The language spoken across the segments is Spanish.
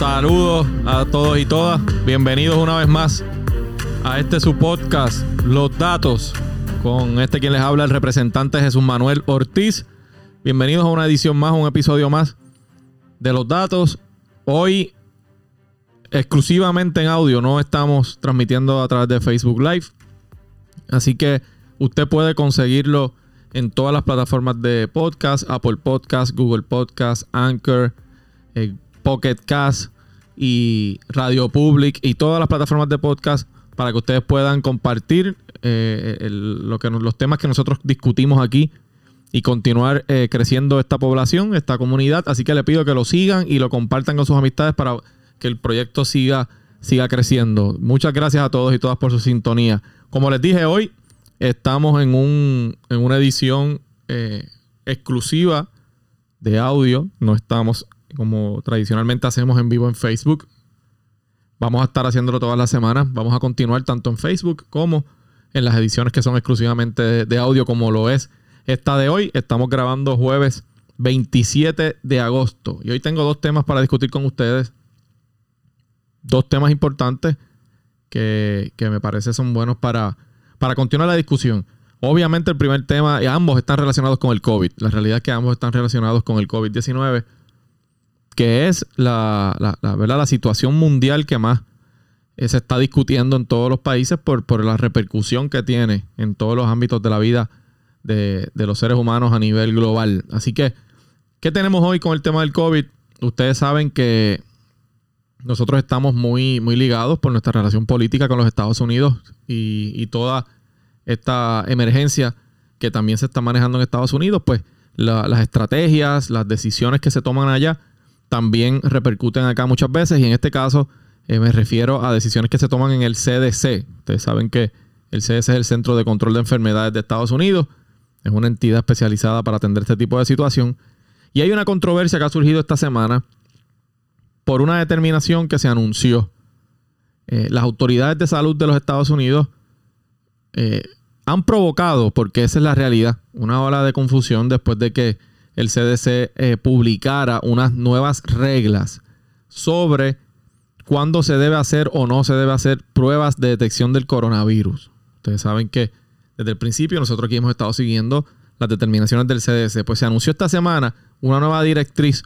Saludos a todos y todas. Bienvenidos una vez más a este su podcast, Los Datos, con este quien les habla, el representante Jesús Manuel Ortiz. Bienvenidos a una edición más, un episodio más de Los Datos. Hoy exclusivamente en audio, no estamos transmitiendo a través de Facebook Live. Así que usted puede conseguirlo en todas las plataformas de podcast, Apple Podcast, Google Podcast, Anchor, eh, Pocket Cast y Radio Public y todas las plataformas de podcast para que ustedes puedan compartir eh, lo que los temas que nosotros discutimos aquí y continuar eh, creciendo esta población, esta comunidad. Así que le pido que lo sigan y lo compartan con sus amistades para que el proyecto siga, siga creciendo. Muchas gracias a todos y todas por su sintonía. Como les dije hoy, estamos en, un, en una edición eh, exclusiva de audio. No estamos como tradicionalmente hacemos en vivo en Facebook. Vamos a estar haciéndolo todas las semanas. Vamos a continuar tanto en Facebook como en las ediciones que son exclusivamente de, audio, como lo es esta de hoy. Estamos grabando jueves 27 de agosto. Y hoy tengo dos temas para discutir con ustedes. Dos temas importantes que, me parece son buenos para, para continuar la discusión. Obviamente el primer tema, ambos están relacionados con el COVID. La realidad es que ambos están relacionados con el COVID-19 que es la, ¿verdad? la situación mundial que más eh, se está discutiendo en todos los países por, por, la repercusión que tiene en todos los ámbitos de la vida de, los seres humanos a nivel global. Así que, ¿qué tenemos hoy con el tema del COVID? Ustedes saben que nosotros estamos muy, muy ligados por nuestra relación política con los Estados Unidos y, toda esta emergencia que también se está manejando en Estados Unidos, pues las estrategias, las decisiones que se toman allá, también repercuten acá muchas veces y en este caso eh, me refiero a decisiones que se toman en el CDC. Ustedes saben que el CDC es el Centro de Control de Enfermedades de Estados Unidos. Es una entidad especializada para atender este tipo de situación. Y hay una controversia que ha surgido esta semana por una determinación que se anunció. Eh, las autoridades de salud de los Estados Unidos eh, han provocado, porque esa es la realidad, una ola de confusión después de que el CDC eh, publicara unas nuevas reglas sobre cuándo se debe hacer o no se debe hacer pruebas de detección del coronavirus. Ustedes saben que desde el principio nosotros aquí hemos estado siguiendo las determinaciones del CDC. Pues se anunció esta semana una nueva directriz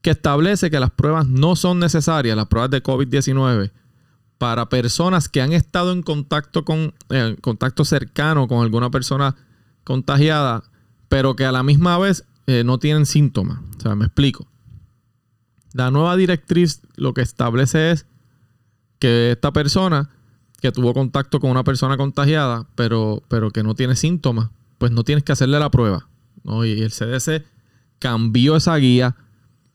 que establece que las pruebas no son necesarias, las pruebas de COVID-19, para personas que han estado en contacto con eh, contacto cercano con alguna persona contagiada pero que a la misma vez eh, no tienen síntomas. O sea, me explico. La nueva directriz lo que establece es que esta persona que tuvo contacto con una persona contagiada, pero, pero que no tiene síntomas, pues no tienes que hacerle la prueba. Y el CDC cambió esa guía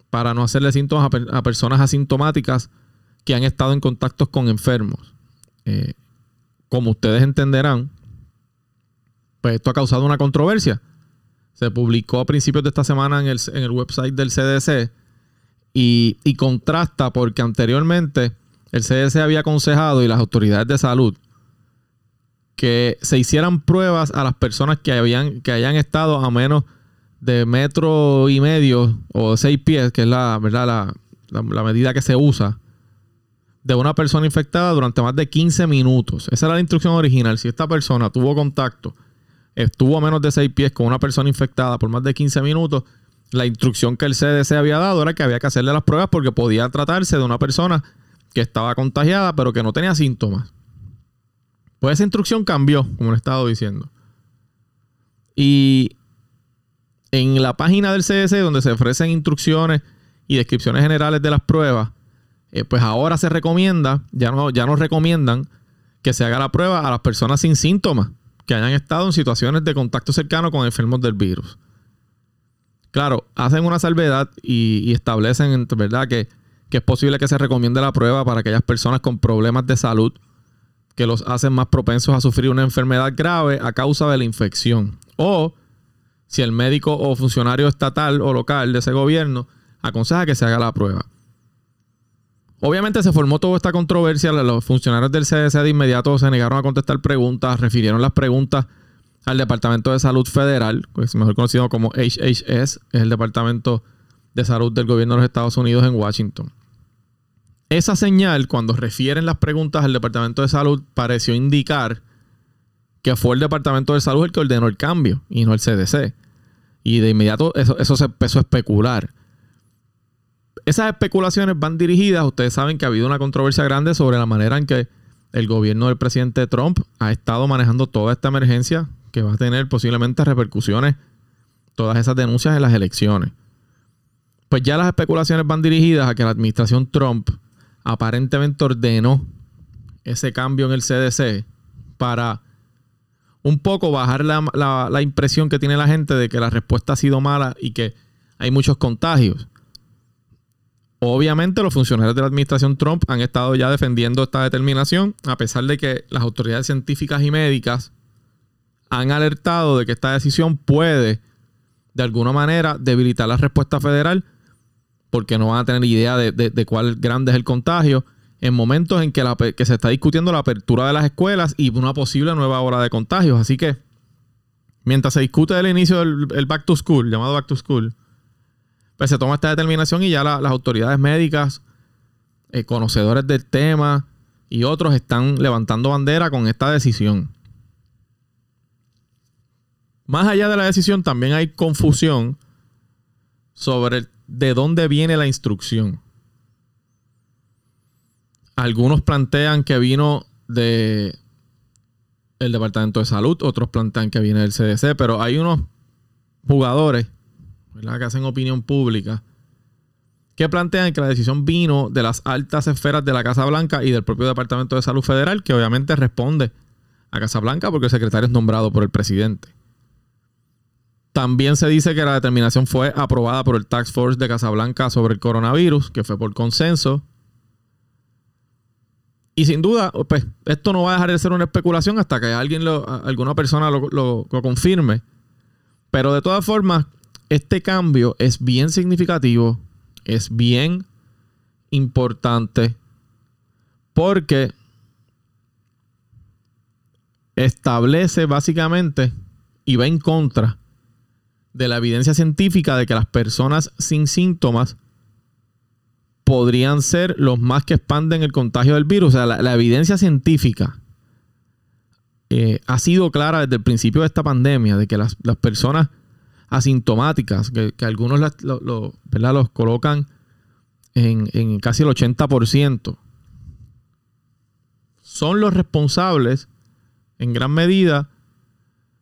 para no hacerle síntomas a, personas asintomáticas que han estado en contacto con enfermos. Eh, como ustedes entenderán, pues esto ha causado una controversia se publicó a principios de esta semana en el, website del CDC y, contrasta porque anteriormente el CDC había aconsejado y las autoridades de salud que se hicieran pruebas a las personas que, habían, que hayan estado a menos de metro y medio o seis pies, que es la, ¿verdad? La, la, medida que se usa, de una persona infectada durante más de 15 minutos. Esa era la instrucción original. Si esta persona tuvo contacto estuvo a menos de 6 pies con una persona infectada por más de 15 minutos, la instrucción que el CDC había dado era que había que hacerle las pruebas porque podía tratarse de una persona que estaba contagiada pero que no tenía síntomas. Pues esa instrucción cambió, como le he estado diciendo. Y en la página del CDC, donde se ofrecen instrucciones y descripciones generales de las pruebas, eh, pues ahora se recomienda, ya no, ya no recomiendan que se haga la prueba a las personas sin síntomas que hayan estado en situaciones de contacto cercano con enfermos del virus. Claro, hacen una salvedad y, establecen, ¿verdad?, que, que es posible que se recomiende la prueba para aquellas personas con problemas de salud que los hacen más propensos a sufrir una enfermedad grave a causa de la infección. O si el médico o funcionario estatal o local de ese gobierno aconseja que se haga la prueba. Obviamente se formó toda esta controversia. Los funcionarios del CDC de inmediato se negaron a contestar preguntas, refirieron las preguntas al Departamento de Salud Federal, que es mejor conocido como HHS, es el Departamento de Salud del gobierno de los Estados Unidos en Washington. Esa señal, cuando refieren las preguntas al Departamento de Salud, pareció indicar que fue el Departamento de Salud el que ordenó el cambio y no el CDC. Y de inmediato eso, eso se empezó a especular. Esas especulaciones van dirigidas, ustedes saben que ha habido una controversia grande sobre la manera en que el gobierno del presidente Trump ha estado manejando toda esta emergencia que va a tener posiblemente repercusiones, todas esas denuncias en las elecciones. Pues ya las especulaciones van dirigidas a que la administración Trump aparentemente ordenó ese cambio en el CDC para un poco bajar la, impresión que tiene la gente de que la respuesta ha sido mala y que hay muchos contagios. Obviamente los funcionarios de la administración Trump han estado ya defendiendo esta determinación, a pesar de que las autoridades científicas y médicas han alertado de que esta decisión puede, de alguna manera, debilitar la respuesta federal, porque no van a tener idea de, cuál grande es el contagio, en momentos en que, que se está discutiendo la apertura de las escuelas y una posible nueva ola de contagios. Así que, mientras se discute el inicio del Back to School, llamado Back to School, pues se toma esta determinación y ya las autoridades médicas, eh, conocedores del tema y otros están levantando bandera con esta decisión. Más allá de la decisión, también hay confusión sobre de dónde viene la instrucción. Algunos plantean que vino de el Departamento de Salud, otros plantean que viene del CDC, pero hay unos jugadores que hacen opinión pública, que plantean que la decisión vino de las altas esferas de la Casa Blanca y del propio Departamento de Salud Federal, que obviamente responde a Casa Blanca porque el secretario es nombrado por el presidente. También se dice que la determinación fue aprobada por el Task Force de Casablanca sobre el coronavirus, que fue por consenso. Y sin duda, pues, esto no va a dejar de ser una especulación hasta que alguien alguna persona lo, lo confirme. Pero de todas formas, este cambio es bien significativo, es bien importante, porque establece básicamente y va en contra de la evidencia científica de que las personas sin síntomas podrían ser los más que expanden el contagio del virus. O sea, la, evidencia científica eh, ha sido clara desde el principio de esta pandemia de que las, las personas asintomáticas, que, algunos los colocan en, casi el 80%, son los responsables en gran medida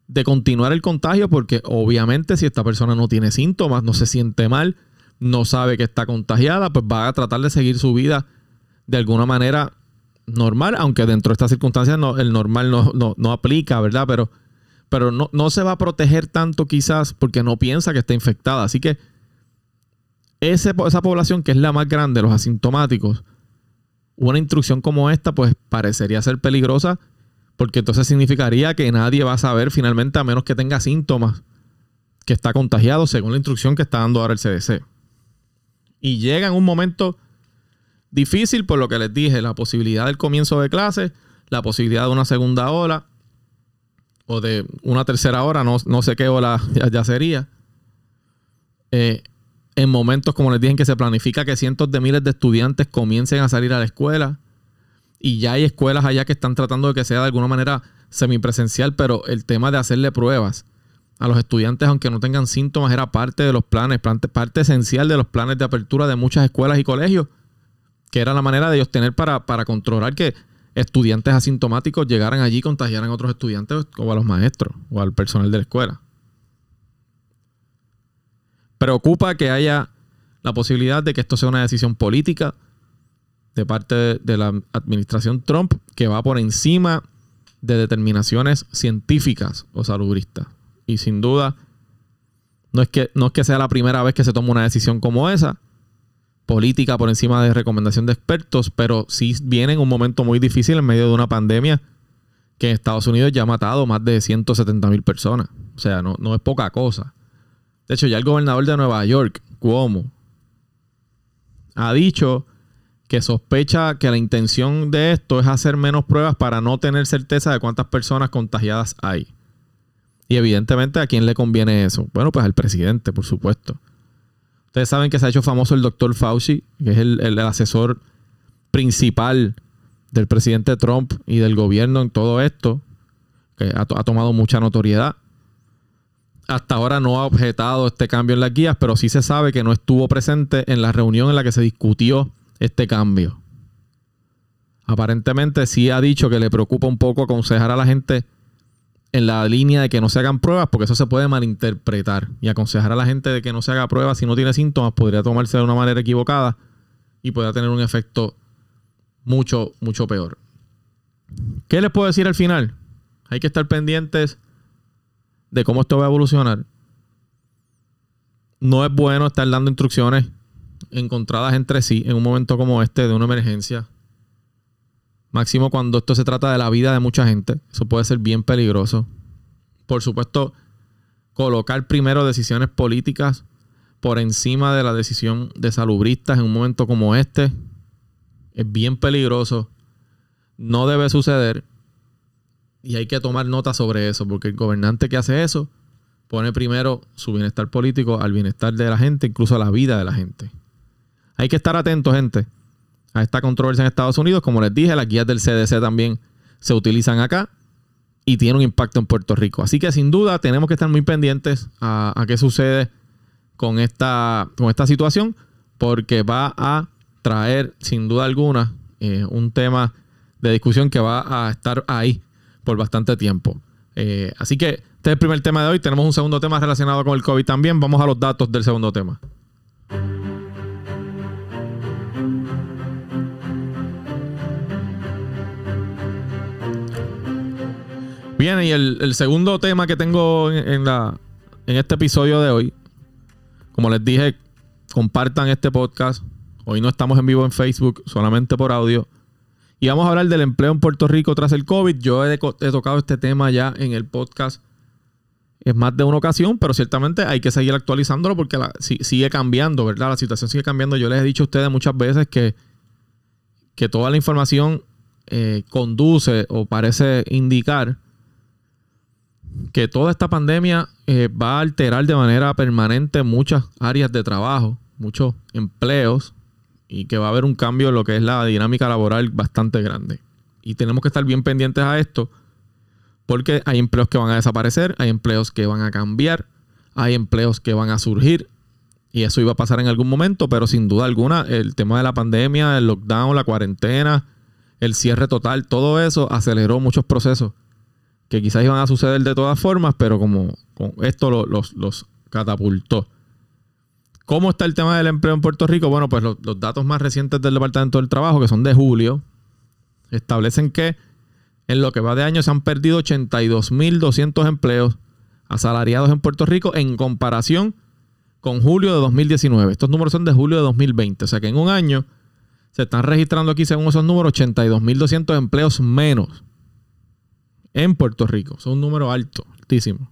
de continuar el contagio porque obviamente si esta persona no tiene síntomas, no se siente mal, no sabe que está contagiada, pues va a tratar de seguir su vida de alguna manera normal, aunque dentro de estas circunstancias no, el normal no, no aplica, ¿verdad? Pero pero no, se va a proteger tanto quizás porque no piensa que está infectada. Así que esa población que es la más grande, los asintomáticos, una instrucción como esta pues parecería ser peligrosa porque entonces significaría que nadie va a saber finalmente a menos que tenga síntomas que está contagiado según la instrucción que está dando ahora el CDC. Y llega en un momento difícil por lo que les dije, la posibilidad del comienzo de clase, la posibilidad de una segunda ola o de una tercera hora, no, sé qué hora ya, sería. Eh, en momentos, como les dije, que se planifica que cientos de miles de estudiantes comiencen a salir a la escuela. Y ya hay escuelas allá que están tratando de que sea de alguna manera semipresencial, pero el tema de hacerle pruebas a los estudiantes, aunque no tengan síntomas, era parte de los planes, parte, esencial de los planes de apertura de muchas escuelas y colegios, que era la manera de ellos tener para, para controlar que estudiantes asintomáticos llegaran allí y contagiaran a otros estudiantes o a los maestros o al personal de la escuela. Preocupa que haya la posibilidad de que esto sea una decisión política de parte de la administración Trump que va por encima de determinaciones científicas o salubristas. Y sin duda, no es que, no es que sea la primera vez que se toma una decisión como esa, política por encima de recomendación de expertos, pero sí viene en un momento muy difícil en medio de una pandemia que en Estados Unidos ya ha matado más de 170 mil personas. O sea, no, no es poca cosa. De hecho, ya el gobernador de Nueva York, Cuomo, ha dicho que sospecha que la intención de esto es hacer menos pruebas para no tener certeza de cuántas personas contagiadas hay. Y evidentemente, ¿a quién le conviene eso? Bueno, pues al presidente, por supuesto Ustedes saben que se ha hecho famoso el doctor Fauci, que es el, asesor principal del presidente Trump y del gobierno en todo esto, que ha, ha, tomado mucha notoriedad. Hasta ahora no ha objetado este cambio en las guías, pero sí se sabe que no estuvo presente en la reunión en la que se discutió este cambio. Aparentemente sí ha dicho que le preocupa un poco aconsejar a la gente en la línea de que no se hagan pruebas, porque eso se puede malinterpretar. Y aconsejar a la gente de que no se haga pruebas si no tiene síntomas podría tomarse de una manera equivocada y podría tener un efecto mucho, mucho peor. ¿Qué les puedo decir al final? Hay que estar pendientes de cómo esto va a evolucionar. No es bueno estar dando instrucciones encontradas entre sí en un momento como este de una emergencia. Máximo cuando esto se trata de la vida de mucha gente. Eso puede ser bien peligroso. Por supuesto, colocar primero decisiones políticas por encima de la decisión de salubristas en un momento como este es bien peligroso. No debe suceder. Y hay que tomar nota sobre eso, porque el gobernante que hace eso pone primero su bienestar político al bienestar de la gente, incluso a la vida de la gente. Hay que estar atentos, gente a esta controversia en Estados Unidos. Como les dije, las guías del CDC también se utilizan acá y tiene un impacto en Puerto Rico. Así que sin duda tenemos que estar muy pendientes a, qué sucede con esta, con esta situación porque va a traer sin duda alguna eh, un tema de discusión que va a estar ahí por bastante tiempo. Eh, así que este es el primer tema de hoy. Tenemos un segundo tema relacionado con el COVID también. Vamos a los datos del segundo tema. Bien, y el, segundo tema que tengo en, la, en este episodio de hoy, como les dije, compartan este podcast. Hoy no estamos en vivo en Facebook, solamente por audio. Y vamos a hablar del empleo en Puerto Rico tras el COVID. Yo he, tocado este tema ya en el podcast en más de una ocasión, pero ciertamente hay que seguir actualizándolo porque sigue cambiando, ¿verdad? La situación sigue cambiando. Yo les he dicho a ustedes muchas veces que, que toda la información eh, conduce o parece indicar que toda esta pandemia eh, va a alterar de manera permanente muchas áreas de trabajo, muchos empleos, y que va a haber un cambio en lo que es la dinámica laboral bastante grande. Y tenemos que estar bien pendientes a esto, porque hay empleos que van a desaparecer, hay empleos que van a cambiar, hay empleos que van a surgir, y eso iba a pasar en algún momento, pero sin duda alguna el tema de la pandemia, el lockdown, la cuarentena, el cierre total, todo eso aceleró muchos procesos que quizás iban a suceder de todas formas, pero como, esto los, catapultó. ¿Cómo está el tema del empleo en Puerto Rico? Bueno, pues los, datos más recientes del Departamento del Trabajo, que son de julio, establecen que en lo que va de año se han perdido 82.200 empleos asalariados en Puerto Rico en comparación con julio de 2019. Estos números son de julio de 2020. O sea que en un año se están registrando aquí, según esos números, 82.200 empleos menos en Puerto Rico. Es un número alto, altísimo.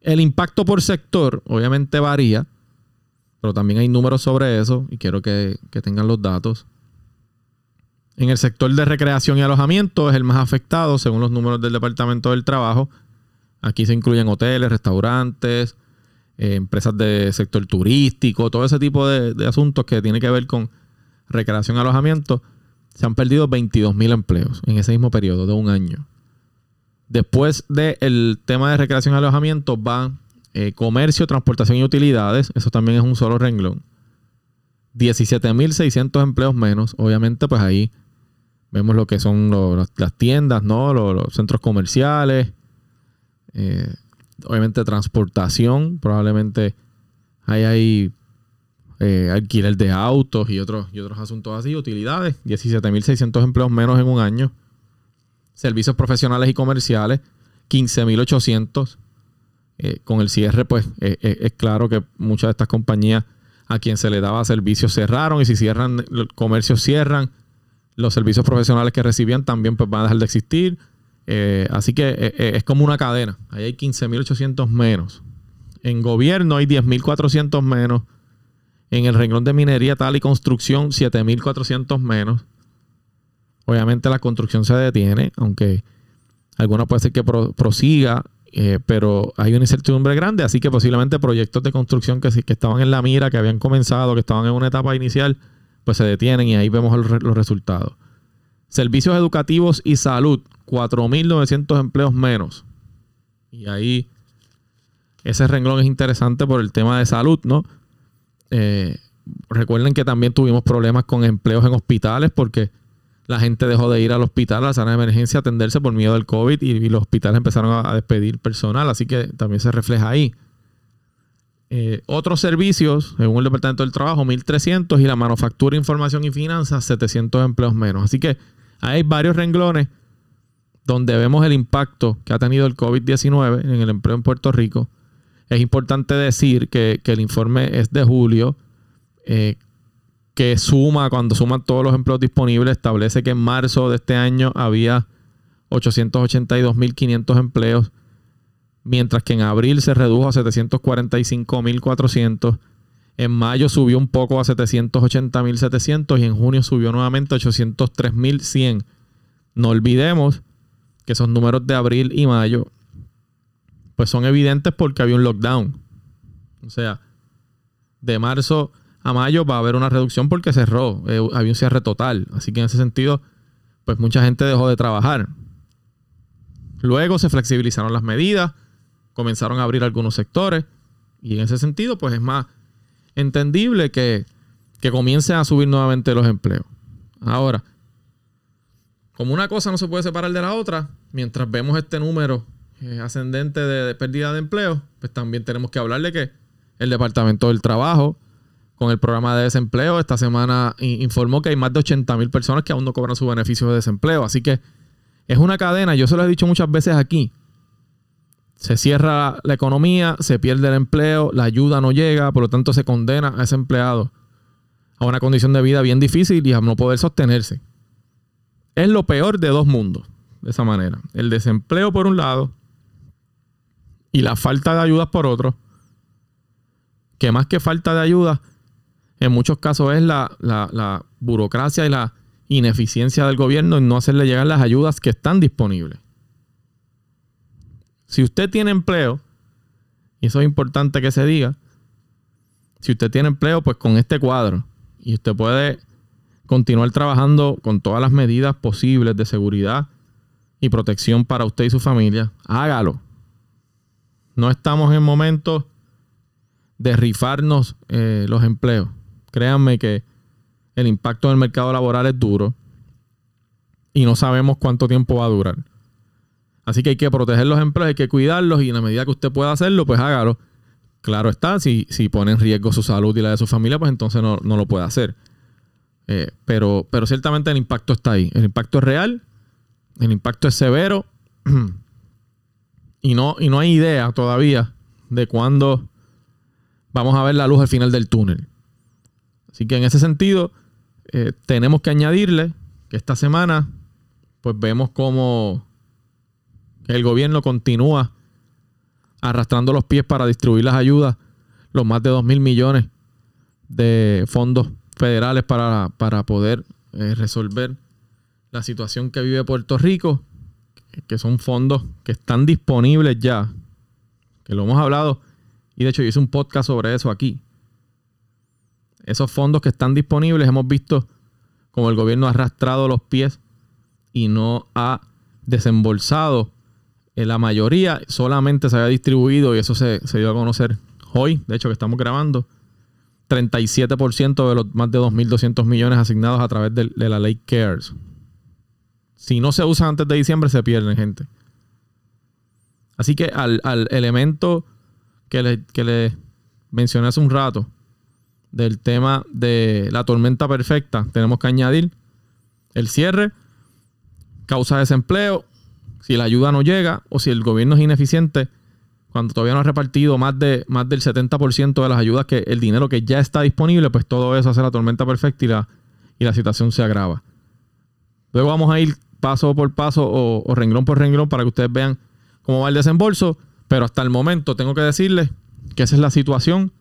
El impacto por sector obviamente varía, pero también hay números sobre eso y quiero que, tengan los datos. En el sector de recreación y alojamiento es el más afectado según los números del Departamento del Trabajo. Aquí se incluyen hoteles, restaurantes, eh, empresas de sector turístico, todo ese tipo de, de asuntos que tienen que ver con recreación y alojamiento se han perdido 22.000 empleos en ese mismo periodo de un año. Después del tema de recreación y alojamiento van eh, comercio, transportación y utilidades. Eso también es un solo renglón. 17.600 empleos menos. Obviamente, pues ahí vemos lo que son las tiendas, ¿no? Los, centros comerciales. Eh, obviamente, transportación. Probablemente ahí hay eh, alquiler de autos y otros, y otros asuntos así, utilidades, 17.600 empleos menos en un año, servicios profesionales y comerciales, 15.800. Eh, con el cierre, pues eh, eh, es claro que muchas de estas compañías a quien se le daba servicios cerraron y si cierran, los comercios cierran, los servicios profesionales que recibían también pues, van a dejar de existir. así que es como una cadena. Ahí hay 15.800 menos. En gobierno hay 10.400 menos. En el renglón de minería, tal y construcción, 7.400 menos. Obviamente la construcción se detiene, aunque alguna puede ser que prosiga eh, pero hay una incertidumbre grande, así que posiblemente proyectos de construcción que, que estaban en la mira, que habían comenzado, que estaban en una etapa inicial, pues se detienen y ahí vemos los resultados. Servicios educativos y salud, 4.900 empleos menos. Y ahí ese renglón es interesante por el tema de salud, ¿no? Eh, recuerden que también tuvimos problemas con empleos en hospitales porque la gente dejó de ir al hospital, a la sala de emergencia, a atenderse por miedo del COVID y, los hospitales empezaron a, despedir personal, así que también se refleja ahí. Eh, otros servicios, según el Departamento del Trabajo, 1.300 y la manufactura, información y finanzas, 700 empleos menos. Así que hay varios renglones donde vemos el impacto que ha tenido el COVID-19 en el empleo en Puerto Rico. Es importante decir que, el informe es de julio. Eh, que suma, cuando suman todos los empleos disponibles, establece que en marzo de este año había 882.500 empleos, mientras que en abril se redujo a 745.400. En mayo subió un poco a 780.700 y en junio subió nuevamente a 803.100. No olvidemos que esos números de abril y mayo pues son evidentes porque había un lockdown. O sea, de marzo a mayo va a haber una reducción porque cerró, eh, había un cierre total. Así que en ese sentido, pues mucha gente dejó de trabajar. Luego se flexibilizaron las medidas, comenzaron a abrir algunos sectores y en ese sentido, pues es más entendible que, que comiencen a subir nuevamente los empleos. Ahora, como una cosa no se puede separar de la otra, mientras vemos este número eh, ascendente de, de pérdida de empleo, pues también tenemos que hablar de que el Departamento del Trabajo con el programa de desempleo. Esta semana informó que hay más de 80 mil personas que aún no cobran su beneficio de desempleo. Así que es una cadena, yo se lo he dicho muchas veces aquí. Se cierra la economía, se pierde el empleo, la ayuda no llega, por lo tanto se condena a ese empleado a una condición de vida bien difícil y a no poder sostenerse. Es lo peor de dos mundos, de esa manera. El desempleo por un lado y la falta de ayudas por otro. Que más que falta de ayuda, en muchos casos es la, burocracia y la ineficiencia del gobierno en no hacerle llegar las ayudas que están disponibles. Si usted tiene empleo, y eso es importante que se diga, si usted tiene empleo, pues con este cuadro, y usted puede continuar trabajando con todas las medidas posibles de seguridad y protección para usted y su familia, hágalo. No estamos en momentos de rifarnos eh, los empleos créanme que el impacto en el mercado laboral es duro y no sabemos cuánto tiempo va a durar. Así que hay que proteger los empleos, hay que cuidarlos y en la medida que usted pueda hacerlo, pues hágalo. Claro está, si, si pone en riesgo su salud y la de su familia, pues entonces no, lo puede hacer. Eh, pero, pero ciertamente el impacto está ahí. El impacto es real, el impacto es severo y no, y no hay idea todavía de cuándo vamos a ver la luz al final del túnel. Así que en ese sentido, eh, tenemos que añadirle que esta semana, pues vemos cómo el gobierno continúa arrastrando los pies para distribuir las ayudas, los más de 2 mil millones de fondos federales para, para poder eh, resolver la situación que vive Puerto Rico, que son fondos que están disponibles ya, que lo hemos hablado, y de hecho yo hice un podcast sobre eso aquí esos fondos que están disponibles, hemos visto como el gobierno ha arrastrado los pies y no ha desembolsado en la mayoría, solamente se había distribuido y eso se, dio a conocer hoy, de hecho que estamos grabando, 37% de los más de 2.200 millones asignados a través de, la ley CARES. Si no se usa antes de diciembre, se pierden, gente. Así que al, elemento que le, que le mencioné hace un rato, del tema de la tormenta perfecta, tenemos que añadir el cierre, causa desempleo, si la ayuda no llega o si el gobierno es ineficiente, cuando todavía no ha repartido más, de, más del 70% de las ayudas, que el dinero que ya está disponible, pues todo eso hace la tormenta perfecta y la, y la situación se agrava. Luego vamos a ir paso por paso o, renglón por renglón para que ustedes vean cómo va el desembolso, pero hasta el momento tengo que decirles que esa es la situación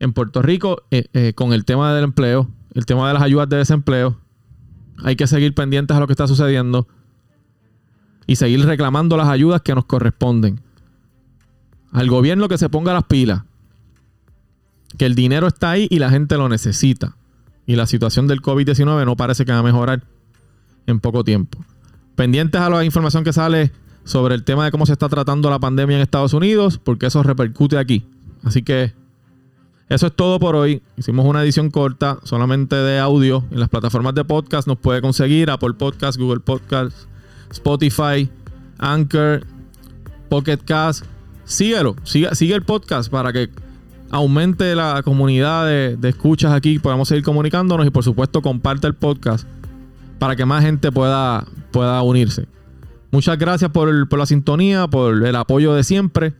en Puerto Rico eh, eh, con el tema del empleo, el tema de las ayudas de desempleo. Hay que seguir pendientes a lo que está sucediendo y seguir reclamando las ayudas que nos corresponden. al gobierno que se ponga las pilas. Que el dinero está ahí y la gente lo necesita. Y la situación del COVID-19 no parece que va a mejorar en poco tiempo. Pendientes a la información que sale sobre el tema de cómo se está tratando la pandemia en Estados Unidos, porque eso repercute aquí. Así que eso es todo por hoy. Hicimos una edición corta, solamente de audio. En las plataformas de podcast nos puede conseguir Apple Podcast, Google Podcast, Spotify, Anchor, Pocket Cast. Síguelo, sigue, el podcast para que aumente la comunidad de, escuchas aquí, podamos seguir comunicándonos y por supuesto comparte el podcast para que más gente pueda, pueda unirse. Muchas gracias por, la sintonía, por el apoyo de siempre.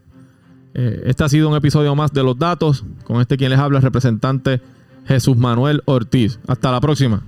Eh, este ha sido un episodio más de Los Datos. Con este quien les habla, el representante Jesús Manuel Ortiz. Hasta la próxima.